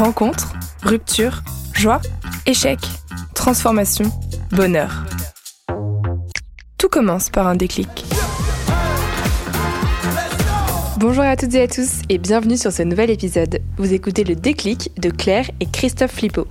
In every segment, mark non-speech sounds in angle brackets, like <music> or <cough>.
Rencontre, rupture, joie, échec, transformation, bonheur. Tout commence par un déclic. Bonjour à toutes et à tous et bienvenue sur ce nouvel épisode. Vous écoutez le déclic de Claire et Christophe Flippo.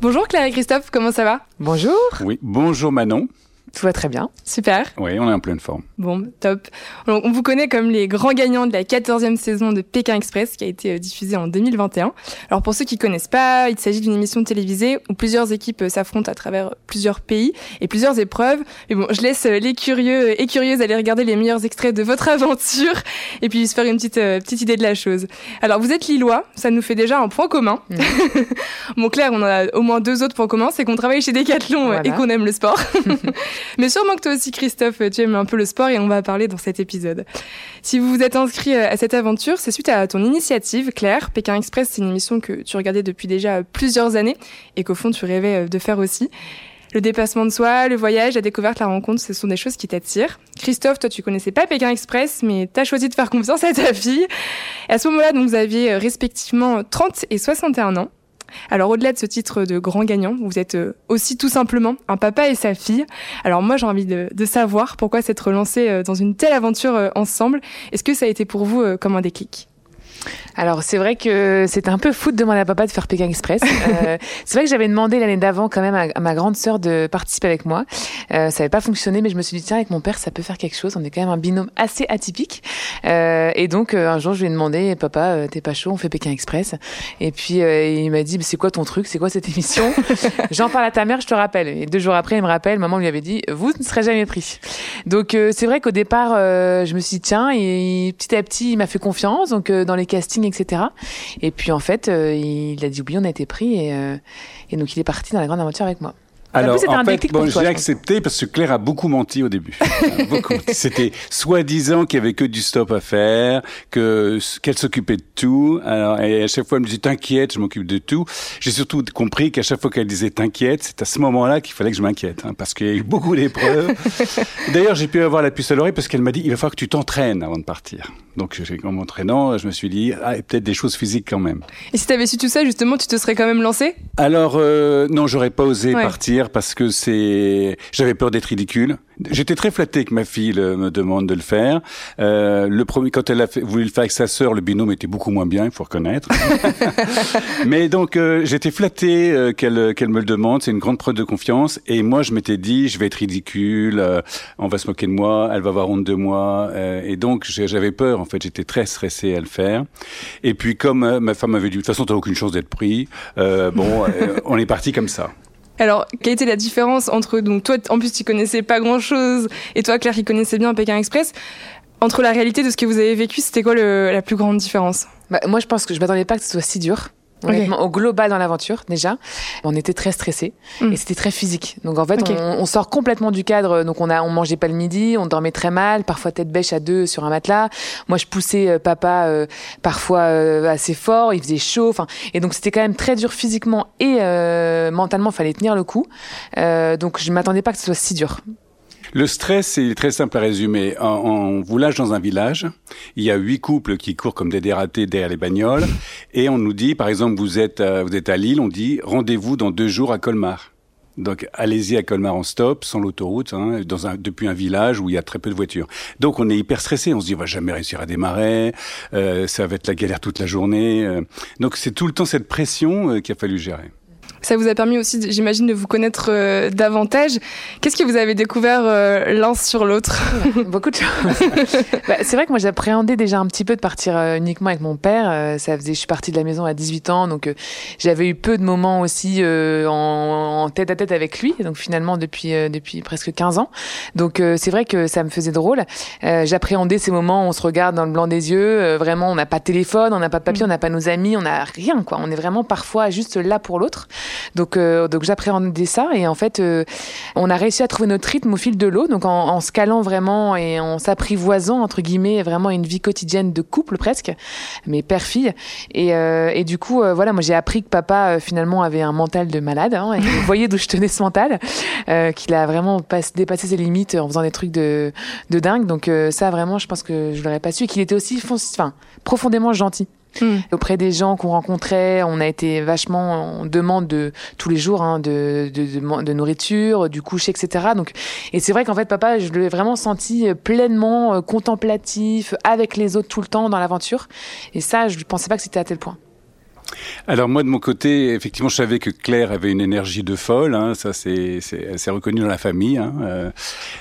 Bonjour Claire et Christophe, comment ça va? Bonjour. Oui, bonjour Manon. Tout va très bien. Super. Oui, on est en pleine forme. Bon, top. on vous connaît comme les grands gagnants de la 14e saison de Pékin Express qui a été euh, diffusée en 2021. Alors pour ceux qui connaissent pas, il s'agit d'une émission télévisée où plusieurs équipes euh, s'affrontent à travers plusieurs pays et plusieurs épreuves. Mais bon, je laisse euh, les curieux et curieuses aller regarder les meilleurs extraits de votre <laughs> aventure et puis se faire une petite, petite idée de la chose. Alors vous êtes lillois, ça nous fait déjà un point commun. Mmh. <laughs> bon Claire, on a au moins deux autres points communs, c'est qu'on travaille chez Decathlon et qu'on aime le sport. <laughs> Mais sûrement que toi aussi, Christophe, tu aimes un peu le sport et on va parler dans cet épisode. Si vous vous êtes inscrit euh, à cette aventure, c'est suite à ton initiative, Claire. Pékin Express, c'est une émission que tu regardais depuis déjà plusieurs années et qu'au fond, tu rêvais euh, de faire aussi. Le dépassement de soi, le voyage, la découverte, la rencontre, ce sont des choses qui t'attirent. Christophe, toi, tu connaissais pas Pékin Express, mais tu as choisi de faire confiance à ta fille. Et à ce moment-là, donc, vous aviez euh, respectivement 30 et 61 ans. Alors au-delà de ce titre de grand gagnant, vous êtes euh, aussi tout simplement un papa et sa fille. Alors moi j'ai envie de, savoir pourquoi s'être lancé euh, dans une telle aventure euh, ensemble. Est-ce que ça a été pour vous comme un déclic? Alors c'est vrai que c'était un peu fou de demander à papa de faire Pékin Express. <laughs> Euh, c'est vrai que j'avais demandé l'année d'avant quand même à, ma grande sœur de participer avec moi. Euh, ça n'avait pas fonctionné, mais je me suis dit tiens avec mon père ça peut faire quelque chose. On est quand même un binôme assez atypique. Euh, et donc euh, un jour je lui ai demandé papa euh, t'es pas chaud on fait Pékin Express. Et puis il m'a dit c'est quoi ton truc? C'est quoi cette émission? <laughs> J'en parle à ta mère je te rappelle. Et deux jours après il me rappelle maman lui avait dit vous ne serez jamais pris. Donc c'est vrai qu'au départ je me suis dit tiens et petit à petit il m'a fait confiance donc dans les casting, etc. Et puis en fait, euh, il a dit oui, on a été pris euh, et donc il est parti dans la grande aventure avec moi. Alors, en, fait, bon, j'ai accepté parce que Claire a beaucoup menti au début. <laughs> C'était soi-disant qu'il y avait que du stop à faire, que qu'elle s'occupait de tout. Alors, et à chaque fois, elle me dit t'inquiète, je m'occupe de tout. J'ai surtout compris qu'à chaque fois qu'elle disait t'inquiète, c'est à ce moment-là qu'il fallait que je m'inquiète, hein, parce qu'il y a eu beaucoup d'épreuves. <laughs> D'ailleurs, j'ai pu avoir la puce à l'oreille parce qu'elle m'a dit il va falloir que tu t'entraînes avant de partir. Donc, en m'entraînant, je me suis dit ah, peut-être des choses physiques quand même. Et si tu avais su tout ça, justement, tu te serais quand même lancé Alors, euh, non, j'aurais pas osé partir parce que c'est, j'avais peur d'être ridicule. J'étais très flatté que ma fille me demande de le faire. Euh, le premier, quand elle a fait, voulu le faire avec sa sœur, le binôme était beaucoup moins bien, il faut reconnaître. <laughs> Mais donc euh, j'étais flatté euh, qu'elle qu'elle me le demande. C'est une grande preuve de confiance. Et moi, je m'étais dit, je vais être ridicule, euh, on va se moquer de moi, elle va avoir honte de moi. et donc j'avais peur. En fait, j'étais très stressé à le faire. Et puis comme ma femme m'avait dit, de toute façon, t'as aucune chance d'être pris. bon, on est parti comme ça. Alors, quelle était la différence entre donc toi, en plus tu connaissais pas grand chose, et toi Claire qui connaissait bien Pékin Express, entre la réalité de ce que vous avez vécu, c'était quoi la plus grande différence? Bah, Moi, je pense que je m'attendais pas que ce soit si dur au global dans l'aventure déjà, on était très stressés hmm. et c'était très physique. Donc en fait, on, sort complètement du cadre. Donc on a, on mangeait pas le midi, on dormait très mal, parfois tête bêche à deux sur un matelas. Moi, je poussais euh, papa euh, parfois euh, assez fort, il faisait chaud. Enfin, et donc c'était quand même très dur physiquement et mentalement. Fallait tenir le coup. donc je m'attendais pas que ce soit si dur. Le stress, c'est très simple à résumer. On, vous lâche dans un village, il y a huit couples qui courent comme des dératés derrière les bagnoles, et on nous dit, par exemple, vous êtes, vous êtes à Lille, on dit rendez-vous dans deux jours à Colmar. Donc allez-y à Colmar en stop, sans l'autoroute, hein, dans un, depuis un village où il y a très peu de voitures. Donc on est hyper stressé, on se dit on va jamais réussir à démarrer, euh, ça va être la galère toute la journée. Euh. Donc c'est tout le temps cette pression euh, qu'il a fallu gérer. Ça vous a permis aussi, j'imagine, de vous connaître euh, davantage. Qu'est-ce que vous avez découvert euh, l'un sur l'autre? <laughs> Beaucoup de choses. <laughs> bah, c'est vrai que moi j'appréhendais déjà un petit peu de partir euh, uniquement avec mon père. ça faisait, je suis partie de la maison à 18 ans, donc j'avais eu peu de moments aussi en, tête à tête avec lui. Donc finalement depuis depuis presque 15 ans. Donc c'est vrai que ça me faisait drôle. j'appréhendais ces moments où on se regarde dans le blanc des yeux. vraiment, on n'a pas de téléphone, on n'a pas de papier, mm. on n'a pas nos amis, on n'a rien quoi. On est vraiment parfois juste là pour l'autre. Donc, euh, donc j'appréhendais ça et en fait, euh, on a réussi à trouver notre rythme au fil de l'eau, donc en, en se calant vraiment et en s'apprivoisant entre guillemets vraiment une vie quotidienne de couple presque, mais père-fille. Et, euh, et du coup, voilà, moi j'ai appris que papa finalement avait un mental de malade. Hein, et vous voyez d'où je tenais ce mental, qu'il a vraiment dépassé ses limites en faisant des trucs de, de dingue. Donc ça vraiment, je pense que je l'aurais pas su et qu'il était aussi, profondément gentil. Hmm. Auprès des gens qu'on rencontrait, on a été vachement en demande de tous les jours hein, de, de, de, nourriture, du coucher, etc. Donc, et c'est vrai qu'en fait, papa, je l'ai vraiment senti pleinement euh, contemplatif, avec les autres tout le temps dans l'aventure. Et ça, je ne pensais pas que c'était à tel point. Alors moi de mon côté, effectivement, je savais que Claire avait une énergie de folle. Hein, ça c'est reconnu dans la famille. Hein, euh,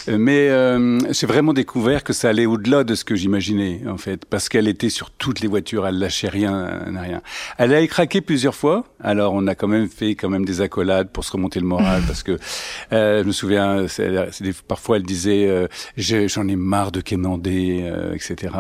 mais euh, j'ai vraiment découvert que ça allait au-delà de ce que j'imaginais en fait, parce qu'elle était sur toutes les voitures, elle lâchait rien, rien. Elle a craqué plusieurs fois. Alors on a quand même fait quand même des accolades pour se remonter le moral, parce que euh, je me souviens, parfois elle disait j'en ai marre de quémander, etc.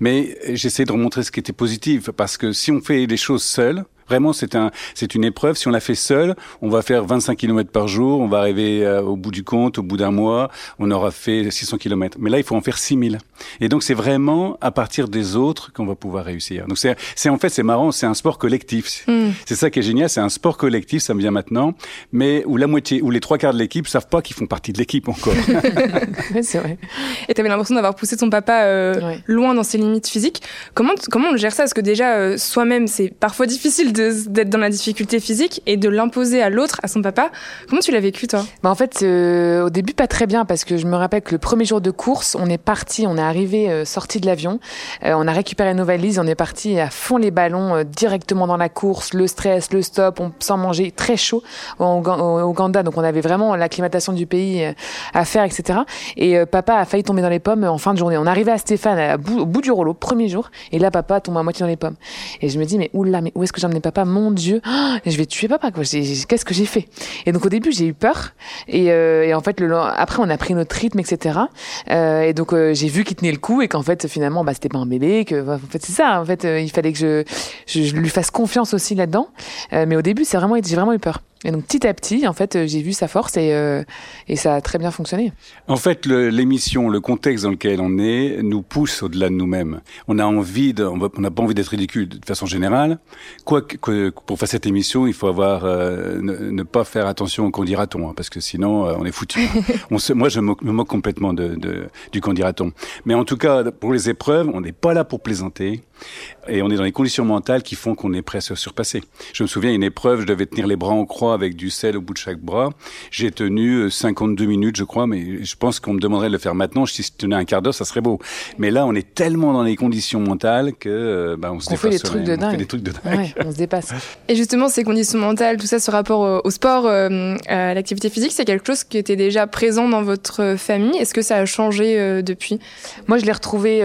Mais j'essaie de remontrer ce qui était positif, parce que si on fait les choses seules Vraiment, c'est un, c'est une épreuve. Si on la fait seul, on va faire 25 km par jour, on va arriver euh, au bout du compte, au bout d'un mois, on aura fait 600 km. Mais là, il faut en faire 6000. Et donc, c'est vraiment à partir des autres qu'on va pouvoir réussir. Donc, c'est, c'est en fait, c'est marrant, c'est un sport collectif. Hmm. C'est ça qui est génial, c'est un sport collectif, ça me vient maintenant, mais où la moitié, où les trois quarts de l'équipe savent pas qu'ils font partie de l'équipe encore. <laughs> c'est vrai. Et tu avais l'impression d'avoir poussé ton papa euh, loin dans ses limites physiques. Comment, comment on gère ça? Parce que déjà, euh, soi-même, c'est parfois difficile d'être dans la difficulté physique et de l'imposer à l'autre, à son papa. Comment tu l'as vécu, toi? Bah En fait, euh, au début, pas très bien, parce que je me rappelle que le premier jour de course, on est parti, on est arrivé, euh, sorti de l'avion, euh, on a récupéré nos valises, on est parti à fond les ballons, directement dans la course, le stress, le stop, on sans manger, très chaud au, Ouganda, donc on avait vraiment l'acclimatation du pays à faire, etc. Et papa a failli tomber dans les pommes en fin de journée. On arrivait à Stéphane, au bout du rouleau, premier jour, et là, papa tombe à moitié dans les pommes. Et je me dis, mais oula, mais où est-ce que j'emmenais papa Mon Dieu, je vais tuer papa. Qu'est-ce que j'ai fait? Et donc au début, j'ai eu peur. Et, euh, en fait, le, après, on a pris notre rythme, etc. Euh, et donc euh, j'ai vu qu'il tenait le coup et qu'en fait, finalement, bah, c'était pas un bébé. Que, en fait, c'est ça. En fait, il fallait que je, je, je, lui fasse confiance aussi là-dedans. mais au début, c'est vraiment, j'ai vraiment eu peur. Et donc petit à petit, en fait, j'ai vu sa force et, euh, et ça a très bien fonctionné. En fait, l'émission, le, contexte dans lequel on est, nous pousse au-delà de nous-mêmes. On a envie, de, on n'a pas envie d'être ridicule de façon générale. Quoi que, pour faire cette émission, il faut avoir euh, ne, pas faire attention au qu'on dira-t-on, hein, parce que sinon euh, on est foutu. <laughs> on se, moi, je me moque, complètement de, de du qu'on dira-t-on. Mais en tout cas, pour les épreuves, on n'est pas là pour plaisanter. Et on est dans les conditions mentales qui font qu'on est prêt à se surpasser. Je me souviens, une épreuve, je devais tenir les bras en croix avec du sel au bout de chaque bras. J'ai tenu 52 euh, minutes, je crois, mais je pense qu'on me demanderait de le faire maintenant. Si je tenais un quart d'heure, ça serait beau. Mais là, on est tellement dans les conditions mentales que euh, bah, on se on fait des trucs de dingue. On fait des trucs de dingue. Ouais, on se dépasse. <laughs> Et justement, ces conditions mentales, tout ça, ce rapport au, sport, euh, à l'activité physique, c'est quelque chose qui était déjà présent dans votre famille? Est-ce que ça a changé depuis? Moi, je l'ai retrouvé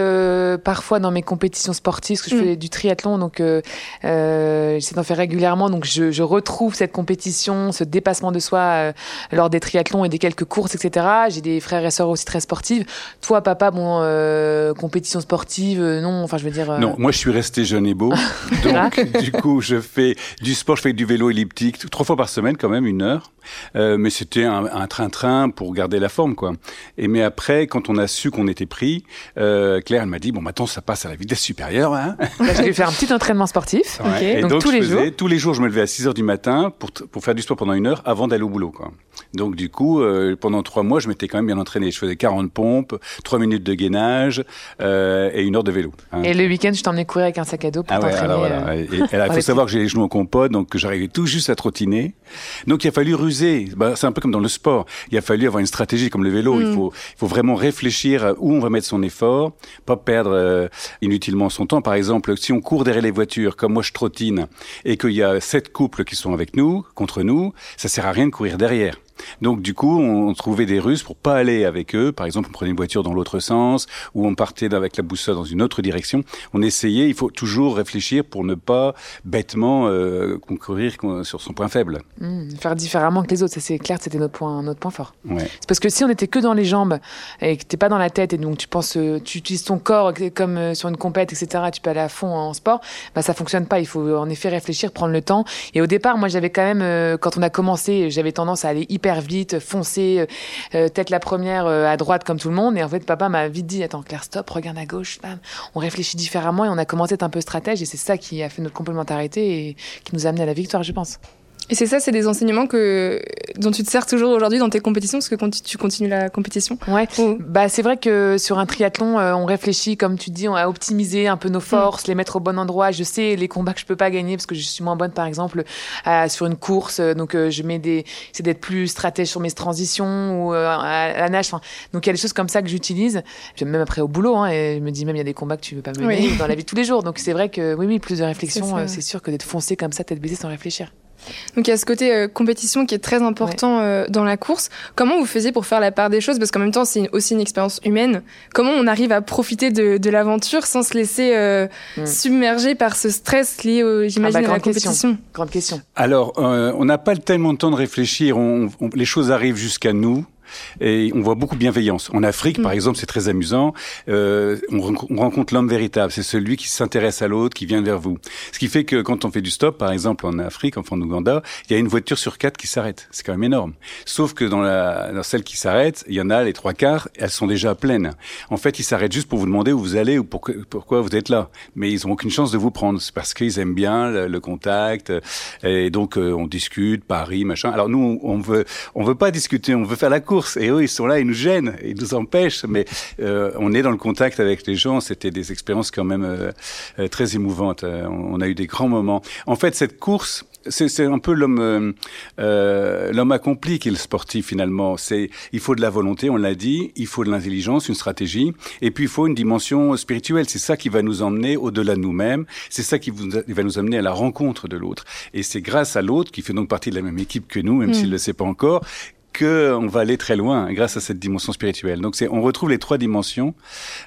parfois dans mes compétitions sportives, parce que je mm. fais du triathlon, donc euh, j'essaie d'en faire régulièrement. Donc je, je, retrouve cette compétition, ce dépassement de soi euh, lors des triathlons et des quelques courses, etc. J'ai des frères et sœurs aussi très sportives. Toi, papa, bon, euh, compétition sportive, non, enfin je veux dire. Non, moi je suis resté jeune et beau. <laughs> donc du coup, je fais du sport, je fais du vélo elliptique trois fois par semaine quand même, une heure. Mais c'était un train-train pour garder la forme, quoi. Et mais après, quand on a su qu'on était pris, Claire, elle m'a dit bon, maintenant ça passe à la vitesse supérieure. Hein bah, je vais faire un petit entraînement sportif. donc, tous les jours. Tous les jours, je me levais à 6 heures du matin pour, pour faire du sport pendant une heure avant d'aller au boulot. Quoi. Donc du coup, euh, pendant trois mois, je m'étais quand même bien entraîné. Je faisais 40 pompes, 3 minutes de gainage euh, et une heure de vélo. Hein. Et le week-end, je t'emmenais courir avec un sac à dos pour ah t'entraîner. Voilà. Euh, il <laughs> faut savoir que j'ai les genoux en compote, donc j'arrivais tout juste à trottiner. Donc il a fallu ruser. Bah, c'est un peu comme dans le sport. Il a fallu avoir une stratégie comme le vélo. Il, mm. faut, il faut vraiment réfléchir où on va mettre son effort, pas perdre inutilement son temps. Par exemple, si on court derrière les voitures, comme moi je trottine, et qu'il y a sept couples qui sont avec nous, contre nous, ça sert à rien de courir derrière. Donc du coup, on, trouvait des ruses pour pas aller avec eux. Par exemple, on prenait une voiture dans l'autre sens ou on partait avec la boussole dans une autre direction. On essayait. Il faut toujours réfléchir pour ne pas bêtement euh, concourir sur son point faible. Mmh, faire différemment que les autres, c'est clair, c'était notre point, notre point fort. Ouais. C'est parce que si on était que dans les jambes et que t'es pas dans la tête et donc tu penses, euh, tu utilises ton corps comme euh, sur une compète, etc. Tu peux aller à fond en sport, bah ça fonctionne pas. Il faut en effet réfléchir, prendre le temps. Et au départ, moi, j'avais quand même, quand on a commencé, j'avais tendance à aller hyper vite, foncer, euh, euh, tête la première euh, à droite comme tout le monde. Et en fait, papa m'a vite dit Attends, Claire, stop, regarde à gauche. On réfléchit différemment et on a commencé à être un peu stratège. Et c'est ça qui a fait notre complémentarité et qui nous a amené à la victoire, je pense. Et c'est ça, c'est des enseignements que dont tu te sers toujours aujourd'hui dans tes compétitions, parce que quand tu continues la compétition. Ouais. Bah c'est vrai que sur un triathlon, euh, on réfléchit, comme tu dis, on a optimisé un peu nos forces, mm. les mettre au bon endroit. Je sais les combats que je peux pas gagner parce que je suis moins bonne, par exemple, sur une course. Donc euh, je mets des, c'est d'être plus stratège sur mes transitions ou euh, à, la nage. Enfin, donc il y a des choses comme ça que j'utilise. Même après au boulot, hein, et je me dis même il y a des combats que tu veux pas mener dans la vie de tous les jours. Donc c'est vrai que oui, oui, plus de réflexion, c'est sûr que d'être foncé comme ça, tête baissée sans réfléchir. Donc il y a ce côté euh, compétition qui est très important euh, dans la course. Comment vous faisiez pour faire la part des choses? Parce qu'en même temps, c'est aussi une expérience humaine. Comment on arrive à profiter de, l'aventure sans se laisser euh, hmm. submerger par ce stress lié, j'imagine, ah bah, à la compétition? Grande question. Alors, on n'a pas tellement de temps de réfléchir. les choses arrivent jusqu'à nous et on voit beaucoup de bienveillance. En Afrique, par mm. exemple, c'est très amusant. Euh, on, rencontre l'homme véritable. C'est celui qui s'intéresse à l'autre, qui vient vers vous. Ce qui fait que quand on fait du stop, par exemple en Afrique, enfin en Ouganda, il y a une voiture sur quatre qui s'arrête. C'est quand même énorme. Sauf que dans, la, dans celle qui s'arrête, il y en a les trois quarts, elles sont déjà pleines. En fait, ils s'arrêtent juste pour vous demander où vous allez ou pourquoi vous êtes là. Mais ils ont aucune chance de vous prendre. C'est parce qu'ils aiment bien le, contact. Et donc, euh, on discute, Paris, machin. Alors nous, on veut, on veut pas discuter, on veut faire la course. Et eux, ils sont là, ils nous gênent, ils nous empêchent. Mais euh, on est dans le contact avec les gens. C'était des expériences quand même euh, euh, très émouvantes. on a eu des grands moments. En fait, cette course, c'est un peu l'homme euh, l'homme accompli qui est le sportif finalement. C'est il faut de la volonté, on l'a dit, il faut de l'intelligence, une stratégie, et puis il faut une dimension spirituelle. C'est ça qui va nous emmener au-delà de nous-mêmes. C'est ça qui va nous amener à la rencontre de l'autre. Et c'est grâce à l'autre qui fait donc partie de la même équipe que nous, même s'il ne le sait pas encore, qu'on va aller très loin grâce à cette dimension spirituelle. Donc c'est, on retrouve les trois dimensions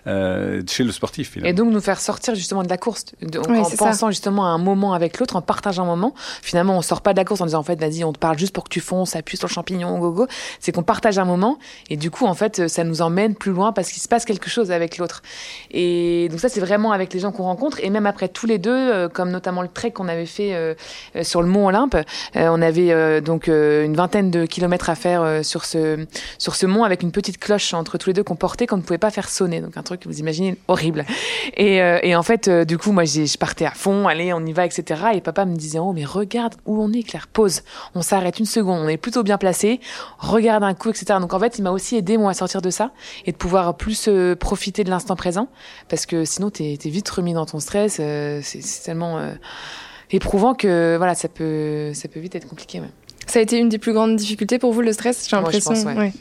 euh, chez le sportif. Finalement. Et donc nous faire sortir justement de la course, en pensant justement à un moment avec l'autre, en partageant un moment. Finalement, on sort pas de la course en disant en fait, vas-y, on te parle juste pour que tu fonces, appuie sur le champignon, go go. C'est qu'on partage un moment et du coup en fait, ça nous emmène plus loin parce qu'il se passe quelque chose avec l'autre. Et donc ça c'est vraiment avec les gens qu'on rencontre et même après tous les deux, euh, comme notamment le trek qu'on avait fait euh, sur le mont Olympe, on avait donc une vingtaine de kilomètres à faire euh, sur ce sur ce mont avec une petite cloche entre tous les deux qu'on portait qu'on ne pouvait pas faire sonner. Donc un truc vous imaginez horrible. Et, euh, et en fait, euh, du coup, moi, je partais à fond, allez, on y va, etc. Et papa me disait, oh mais regarde où on est, Claire, pause. On s'arrête une seconde, on est plutôt bien placé. Regarde un coup, etc. Donc en fait, il m'a aussi aidé moi à sortir de ça et de pouvoir plus profiter de l'instant présent parce que sinon t'es es vite remis dans ton stress. c'est tellement éprouvant que voilà, ça peut ça peut vite être compliqué. Même. Ça a été une des plus grandes difficultés pour vous, le stress, j'ai l'impression. Ouais,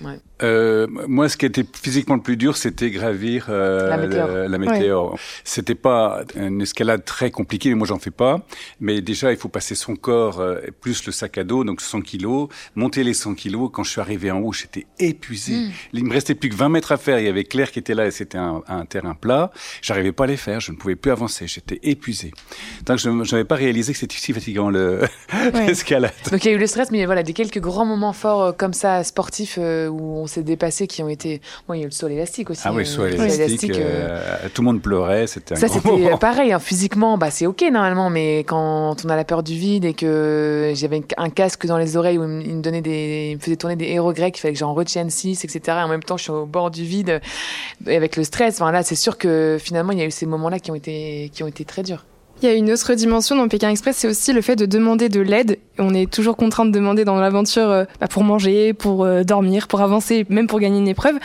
euh, moi, ce qui était physiquement le plus dur, c'était gravir euh, la météore. C'était pas une escalade très compliquée, mais moi, j'en fais pas. Mais déjà, il faut passer son corps euh, plus le sac à dos, donc 100 kilos, monter les 100 kilos. Quand je suis arrivé en haut, j'étais épuisé. Mm. Il me restait plus que 20 mètres à faire. Il y avait Claire qui était là et c'était un, un, terrain plat. J'arrivais pas à les faire. Je ne pouvais plus avancer. J'étais épuisé. Donc, je n'avais pas réalisé que c'était si fatigant <laughs> l'escalade. donc, il y a eu le stress, mais voilà, des quelques grands moments forts euh, comme ça, sportifs, où on s'est dépassé qui ont été. Bon, il y a eu le saut élastique aussi. Ah oui, le saut élastique. Euh, tout le monde pleurait, c'était Ça, c'était pareil. Hein, physiquement, bah, c'est OK normalement, mais quand on a la peur du vide et que j'avais un casque dans les oreilles où il me, donnait des, il me faisait tourner des héros grecs, il fallait que j'en retienne 6, etc. Et en même temps, je suis au bord du vide avec le stress. Enfin, là, c'est sûr que finalement, il y a eu ces moments-là qui, ont été, qui ont été très durs. Il y a une autre dimension dans Pékin Express, c'est aussi le fait de demander de l'aide. On est toujours contraint de demander dans l'aventure euh, bah, pour manger, pour euh, dormir, pour avancer, même pour gagner une épreuve.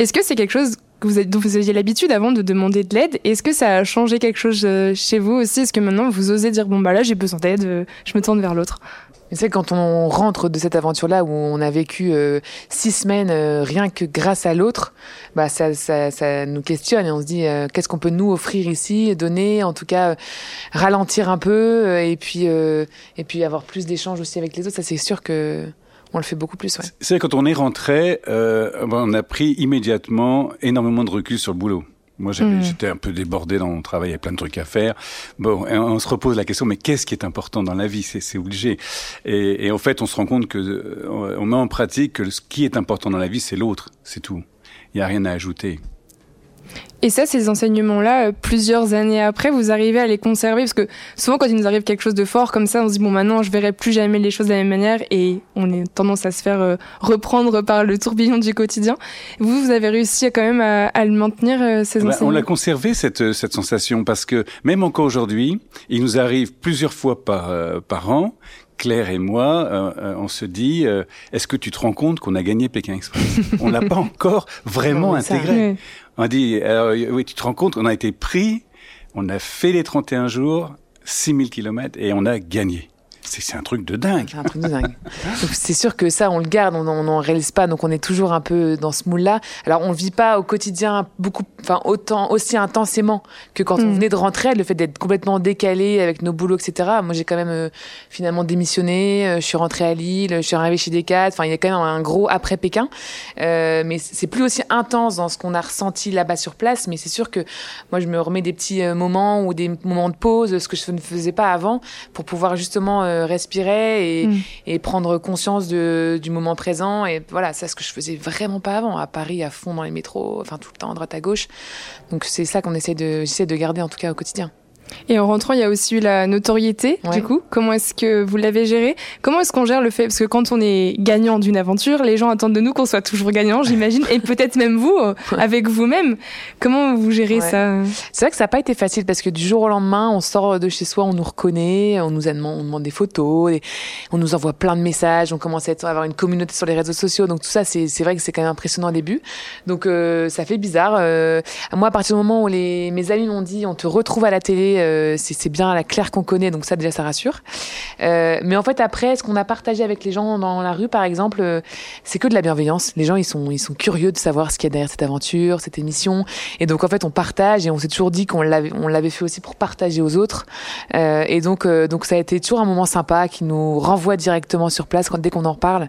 Est-ce que c'est quelque chose vous, dont vous aviez l'habitude avant de demander de l'aide? Est-ce que ça a changé quelque chose euh, chez vous aussi? Est-ce que maintenant vous osez dire bon bah là j'ai besoin d'aide, je me tourne vers l'autre? C'est quand on rentre de cette aventure-là où on a vécu euh, six semaines euh, rien que grâce à l'autre, bah ça, ça, ça, nous questionne et on se dit euh, qu'est-ce qu'on peut nous offrir ici, donner, en tout cas ralentir un peu et puis et puis avoir plus d'échanges aussi avec les autres. Ça c'est sûr que on le fait beaucoup plus. Ouais. C'est quand on est rentré, on a pris immédiatement énormément de recul sur le boulot. Moi, hmm. j'étais un peu débordé dans mon travail, il y a plein de trucs à faire. Bon, on se repose la question, mais qu'est-ce qui est important dans la vie? C'est obligé. Et, et, en fait, on se rend compte que euh, on met en pratique que ce qui est important dans la vie, c'est l'autre, c'est tout. Il n'y a rien à ajouter. Et ça, ces enseignements-là, euh, plusieurs années après, vous arrivez à les conserver Parce que souvent, quand il nous arrive quelque chose de fort comme ça, on se dit, bon, maintenant, je verrai plus jamais les choses de la même manière et on a tendance à se faire euh, reprendre par le tourbillon du quotidien. Vous, vous avez réussi quand même à, le maintenir, euh, ces bah, enseignements On l'a conservé, cette, cette sensation, parce que même encore aujourd'hui, il nous arrive plusieurs fois par, par an Claire et moi, euh, euh, on se dit, euh, est-ce que tu te rends compte qu'on a gagné Pékin Express? <laughs> On l'a pas encore vraiment intégré. On dit, oui, tu te rends compte qu'on a été pris, on a fait les 31 jours, 6000 km et on a gagné. C'est un truc de dingue. C'est un truc de dingue. c'est sûr que ça, on le garde, on n'en réalise pas, donc on est toujours un peu dans ce moule-là. Alors on ne vit pas au quotidien beaucoup, enfin autant aussi intensément que quand on mm. venait de rentrer, le fait d'être complètement décalé avec nos boulots, etc. Moi, j'ai quand même euh, finalement démissionné. Euh, je suis rentrée à Lille, je suis arrivée chez Decat. Enfin, il y a quand même un gros après Pékin, euh, mais c'est plus aussi intense dans ce qu'on a ressenti là-bas sur place. Mais c'est sûr que moi, je me remets des petits euh, moments ou des moments de pause, ce que je ne faisais pas avant, pour pouvoir justement respirer mm. et, prendre conscience de, du moment présent. Et voilà, c'est ce que je faisais vraiment pas avant. À Paris, à fond dans les métros, enfin tout le temps à droite à gauche. Donc c'est ça qu'on essaie de, j'essaie de garder en tout cas au quotidien. Et en rentrant, il y a aussi eu la notoriété, du coup. Comment est-ce que vous l'avez géré? Comment est-ce qu'on gère le fait? Parce que quand on est gagnant d'une aventure, les gens attendent de nous qu'on soit toujours gagnant, j'imagine, et peut-être même vous, <laughs> avec vous-même. Comment vous gérez ça? C'est vrai que ça n'a pas été facile parce que du jour au lendemain, on sort de chez soi, on nous reconnaît, on nous demande, on demande des photos, on nous envoie plein de messages, on commence à, avoir une communauté sur les réseaux sociaux. Donc tout ça, c'est vrai que c'est quand même impressionnant au début. Donc euh, ça fait bizarre. Euh, moi, à partir du moment où les, mes amis m'ont dit, on te retrouve à la télé, euh, c'est bien la Claire qu'on connaît, donc ça déjà ça rassure. Euh, mais en fait après, ce qu'on a partagé avec les gens dans la rue, par exemple, euh, c'est que de la bienveillance. Les gens ils sont ils sont curieux de savoir ce qu'il y a derrière cette aventure, cette émission, et donc en fait on partage et on s'est toujours dit qu'on l'avait on l'avait fait aussi pour partager aux autres. et donc donc ça a été toujours un moment sympa qui nous renvoie directement sur place dès qu'on en parle.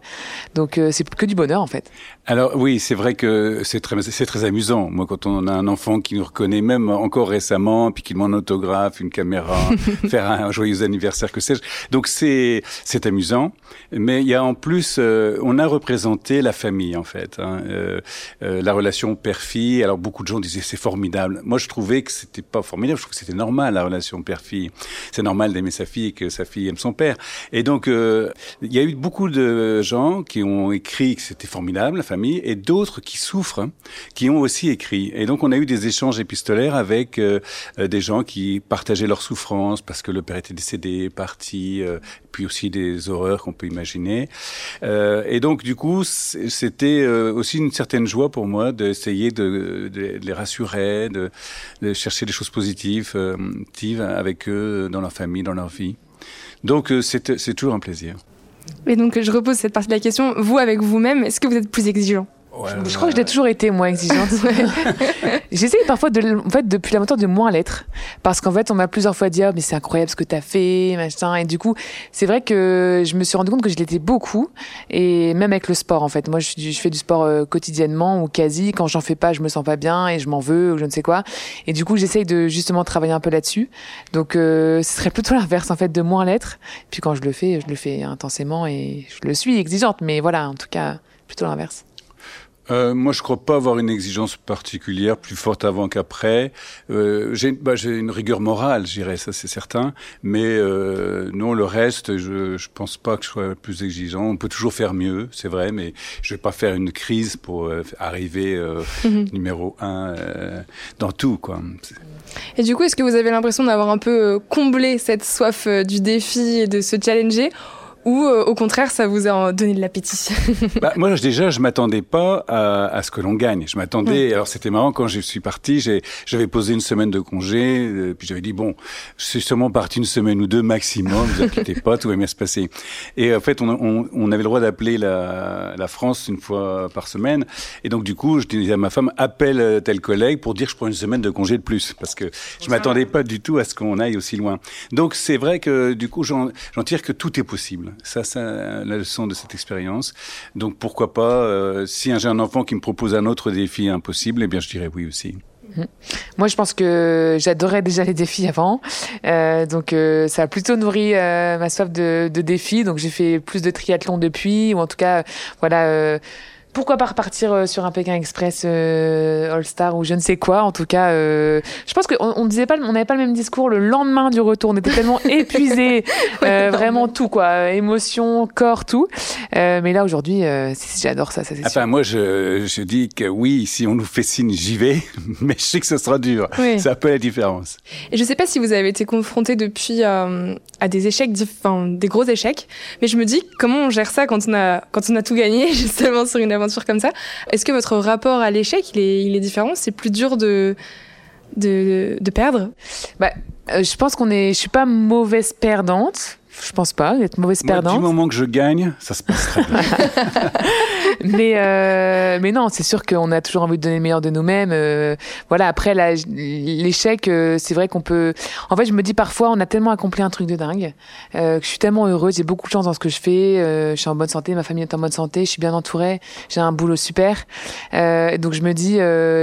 Donc c'est que du bonheur en fait. Alors oui, c'est vrai que c'est très c'est très amusant. Moi, quand on a un enfant qui nous reconnaît, même encore récemment, puis qu'il demande un autographe, une caméra, <laughs> faire un joyeux anniversaire, que sais-je. Donc c'est c'est amusant, mais il y a en plus, euh, on a représenté la famille en fait, hein, euh, euh, la relation père-fille. Alors beaucoup de gens disaient c'est formidable. Moi, je trouvais que c'était pas formidable. Je trouve que c'était normal la relation père-fille. C'est normal d'aimer sa fille et que sa fille aime son père. Et donc euh, il y a eu beaucoup de gens qui ont écrit que c'était formidable la famille et d'autres qui souffrent, hein, qui ont aussi écrit. Et donc on a eu des échanges épistolaires avec des gens qui partageaient leur souffrance parce que le père était décédé, parti, euh, puis aussi des horreurs qu'on peut imaginer. Euh, et donc du coup, c'était euh, aussi une certaine joie pour moi d'essayer de, de, les rassurer, de, de, chercher des choses positives avec eux dans leur famille, dans leur vie. Donc c'est toujours un plaisir. Et donc je repose cette partie de la question. Vous avec vous-même, est-ce que vous êtes plus exigeant? Je crois que je l'ai toujours été, moi, exigeante. <laughs> <laughs> J'essaye parfois, de, en fait, depuis longtemps, de moins l'être. Parce qu'en fait, on m'a plusieurs fois dit, oh, mais c'est incroyable ce que tu as fait, machin. Et du coup, c'est vrai que je me suis rendu compte que je l'étais beaucoup. Et même avec le sport, en fait. Moi, je, je fais du sport euh, quotidiennement ou quasi. Quand j'en fais pas, je me sens pas bien et je m'en veux ou je ne sais quoi. Et du coup, j'essaye de justement travailler un peu là-dessus. Donc, euh, ce serait plutôt <laughs> l'inverse, en fait, de moins l'être. Puis quand je le fais, je le fais intensément et je le suis exigeante. Mais voilà, en tout cas, plutôt l'inverse. Euh, moi, je crois pas avoir une exigence particulière plus forte avant qu'après. Euh, j'ai bah, une rigueur morale, j'irais, ça c'est certain. Mais euh, non, le reste, je je pense pas que je sois plus exigeant. On peut toujours faire mieux, c'est vrai, mais je vais pas faire une crise pour euh, arriver euh, mhm. <laughs> numéro un euh, dans tout, quoi. Et du coup, est-ce que vous avez l'impression d'avoir un peu comblé cette soif du défi et de se challenger ou euh, au contraire ça vous a donné de l'appétit <laughs> bah, Moi déjà je m'attendais pas à, à, ce que l'on gagne. Je m'attendais, alors c'était marrant quand je suis parti, j'avais posé une semaine de congé, euh, puis j'avais dit bon, je suis seulement parti une semaine ou deux maximum, vous inquiétez <laughs> pas, tout va bien se passer. Et en fait on, on, on avait le droit d'appeler la, la, France une fois par semaine, et donc du coup je disais à ma femme appelle euh, tel collègue pour dire que je prends une semaine de congé de plus, parce que je m'attendais pas du tout à ce qu'on aille aussi loin. Donc c'est vrai que du coup j'en tire que tout est possible. Ça, c'est la leçon de cette expérience. Donc pourquoi pas, euh, si j'ai un enfant qui me propose un autre défi impossible, eh bien je dirais oui aussi. Mhm. Moi, je pense que j'adorais déjà les défis avant. Euh, donc, euh, ça a plutôt nourri ma soif de, de défis. Donc, j'ai fait plus de triathlon depuis, ou en tout cas, voilà pourquoi pas repartir euh, sur un Pékin Express euh, All Star ou je ne sais quoi. En tout cas, euh, je pense qu'on on disait pas, on n'avait pas le même discours le lendemain du retour. On était tellement <laughs> épuisés, vraiment tout quoi, émotion, corps, tout. mais là aujourd'hui, j'adore ça, ça c'est enfin, Moi, je, je dis que oui, si on nous fait signe, j'y vais, <laughs> mais je sais que ce sera dur. Oui. C'est un peu la différence. Et je sais pas si vous avez été confronté depuis à des échecs, enfin des gros échecs, mais je me dis comment on gère ça quand on a quand on a tout gagné <laughs> justement sur une aventure comme ça. Est-ce que votre rapport à l'échec, il est, il est différent? C'est plus dur de, de, de perdre? Bah, euh, Je pense qu'on est. Je suis pas mauvaise perdante. Je pense pas être mauvaise perdante. du moment que je gagne, ça se passe très bien. <laughs> mais euh, mais non, c'est sûr qu'on a toujours envie de donner le meilleur de nous-mêmes. Euh, voilà. Après l'échec, euh, c'est vrai qu'on peut. En fait, je me dis parfois, on a tellement accompli un truc de dingue que je suis tellement heureuse. J'ai beaucoup de chance dans ce que je fais. je suis en bonne santé, ma famille est en bonne santé, je suis bien entourée, j'ai un boulot super. donc je me dis,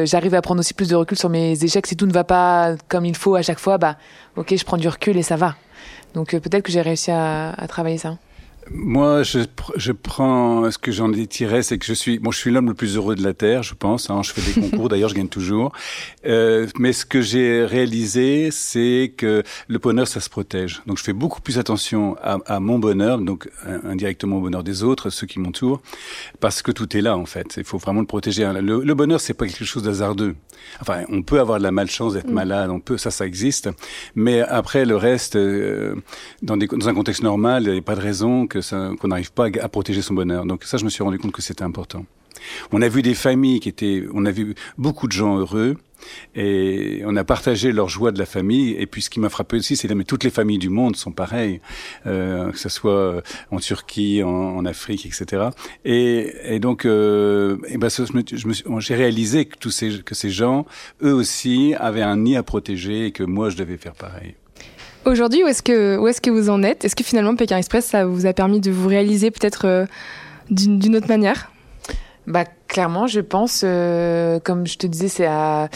j'arrive à prendre aussi plus de recul sur mes échecs. Si tout ne va pas comme il faut à chaque fois, bah ok, je prends du recul et ça va. Donc euh, peut-être que j'ai réussi à, à travailler ça. Moi, je, je prends ce que j'en ai tiré, c'est que je suis, bon, je suis l'homme le plus heureux de la terre, je pense. Hein, je fais des concours, d'ailleurs, je gagne toujours. Euh, mais ce que j'ai réalisé, c'est que le bonheur, ça se protège. Donc, je fais beaucoup plus attention à, à mon bonheur, donc indirectement au bonheur des autres, ceux qui m'entourent, parce que tout est là, en fait. Il faut vraiment le protéger. Le, le bonheur, c'est pas quelque chose d'hasardeux. Enfin, on peut avoir de la malchance d'être mm. malade, on peut, ça, ça existe. Mais après, le reste, euh, dans, des, dans un contexte normal, il n'y a pas de raison qu'on n'arrive pas à, protéger son bonheur. Donc ça, je me suis rendu compte que c'était important. On a vu des familles qui étaient, on a vu beaucoup de gens heureux, et on a partagé leur joie de la famille. Et puis ce qui m'a frappé aussi, c'est que toutes les familles du monde sont pareilles, euh, que ce soit en Turquie, en, Afrique, etc. Et, et donc, euh, et ben, j'ai réalisé que tous ces, que ces gens, eux aussi, avaient un nid à protéger et que moi, je devais faire pareil. Aujourd'hui, où est-ce que, où est-ce que vous en êtes? Est-ce que finalement Pékin Express, ça vous a permis de vous réaliser peut-être euh, d'une autre manière? Bah clairement, je pense, euh, comme je te disais, c'est à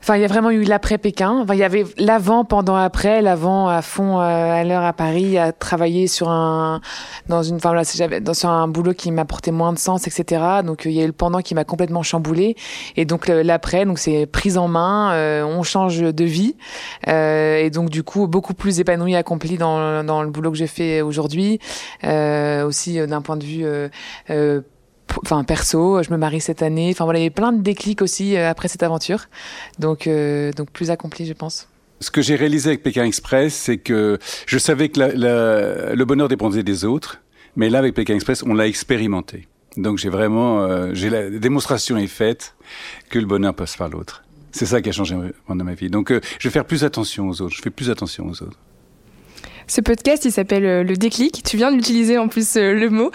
Enfin, il y a vraiment eu l'après Pékin. Enfin, il y avait l'avant, pendant, après. L'avant à fond euh, à l'heure à Paris, à travailler sur un dans une, enfin là, dans sur un boulot qui m'apportait moins de sens, etc. Donc il y a eu le pendant qui m'a complètement chamboulé. Et donc l'après, donc c'est prise en main, euh, on change de vie. Euh, et donc du coup beaucoup plus épanoui, accompli dans dans le boulot que je fais aujourd'hui. Euh, aussi d'un point de vue enfin perso, je me marie cette année. Enfin voilà, il y a plein de déclics aussi euh, après cette aventure. Donc euh, donc plus accompli, je pense. Ce que j'ai réalisé avec Pékin Express, c'est que je savais que le bonheur dépendait des autres, mais là avec Pékin Express, on l'a expérimenté. Donc j'ai vraiment, euh, j'ai la démonstration est faite que le bonheur passe par l'autre. C'est ça qui a changé dans ma vie. Donc je vais faire plus attention aux autres. Je fais plus attention aux autres. Ce podcast, il s'appelle euh, Le déclic. Tu viens d'utiliser en plus euh, le mot.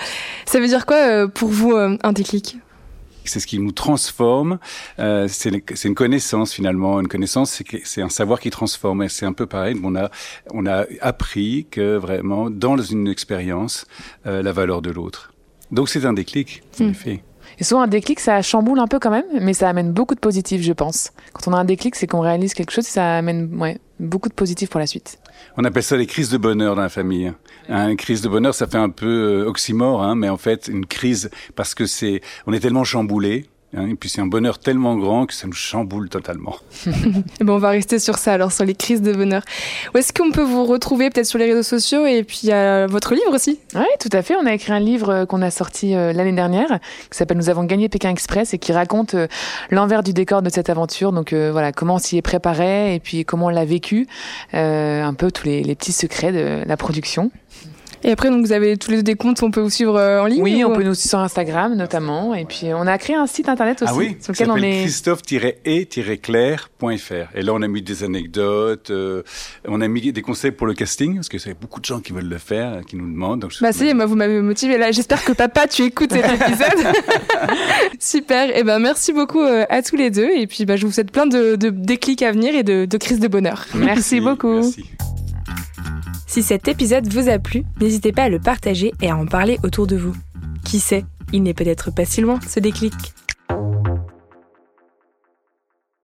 Ça veut dire quoi euh, pour vous un déclic? C'est ce qui nous transforme. Euh, c'est une connaissance finalement. Une connaissance, c'est un savoir qui transforme. Et c'est un peu pareil. On a, on a appris que vraiment, dans une expérience, la valeur de l'autre. Donc c'est un déclic, en hmm. effet. Et souvent, un déclic, ça chamboule un peu quand même, mais ça amène beaucoup de positifs, je pense. Quand on a un déclic, c'est qu'on réalise quelque chose et ça amène ouais, beaucoup de positifs pour la suite. On appelle ça les crises de bonheur dans la famille. Hein, une crise de bonheur, ça fait un peu euh, oxymore, hein, mais en fait, une crise parce que c'est, on est tellement chamboulé Hein, et puis c'est un bonheur tellement grand que ça nous chamboule totalement. <laughs> bon, on va rester sur ça, alors sur les crises de bonheur. Où est-ce qu'on peut vous retrouver peut-être sur les réseaux sociaux et puis euh, votre livre aussi? Oui, tout à fait. On a écrit un livre euh, qu'on a sorti euh, l'année dernière qui s'appelle Nous avons gagné Pékin Express et qui raconte l'envers du décor de cette aventure. Donc voilà, comment on s'y est préparé et puis comment on l'a vécu. un peu tous les petits secrets de la production. Et après, donc, vous avez tous les deux des comptes, on peut vous suivre euh, en ligne Oui, on peut nous suivre sur Instagram notamment. Et puis, on a créé un site internet aussi. Ah oui, sur lequel on est. Christophe-e-claire.fr. Et là, on a mis des anecdotes, euh, on a mis des conseils pour le casting, parce que c'est beaucoup de gens qui veulent le faire, qui nous demandent. Donc, bah, si, moi, vous m'avez motivé là. J'espère que papa, tu écoutes cet épisode. <laughs> Super. Et eh ben, merci beaucoup euh, à tous les deux. Et puis, bah, je vous souhaite plein de, de déclics à venir et de, de crises de bonheur. Merci, beaucoup. Merci. Si cet épisode vous a plu, n'hésitez pas à le partager et à en parler autour de vous. Qui sait, il n'est peut-être pas si loin ce déclic.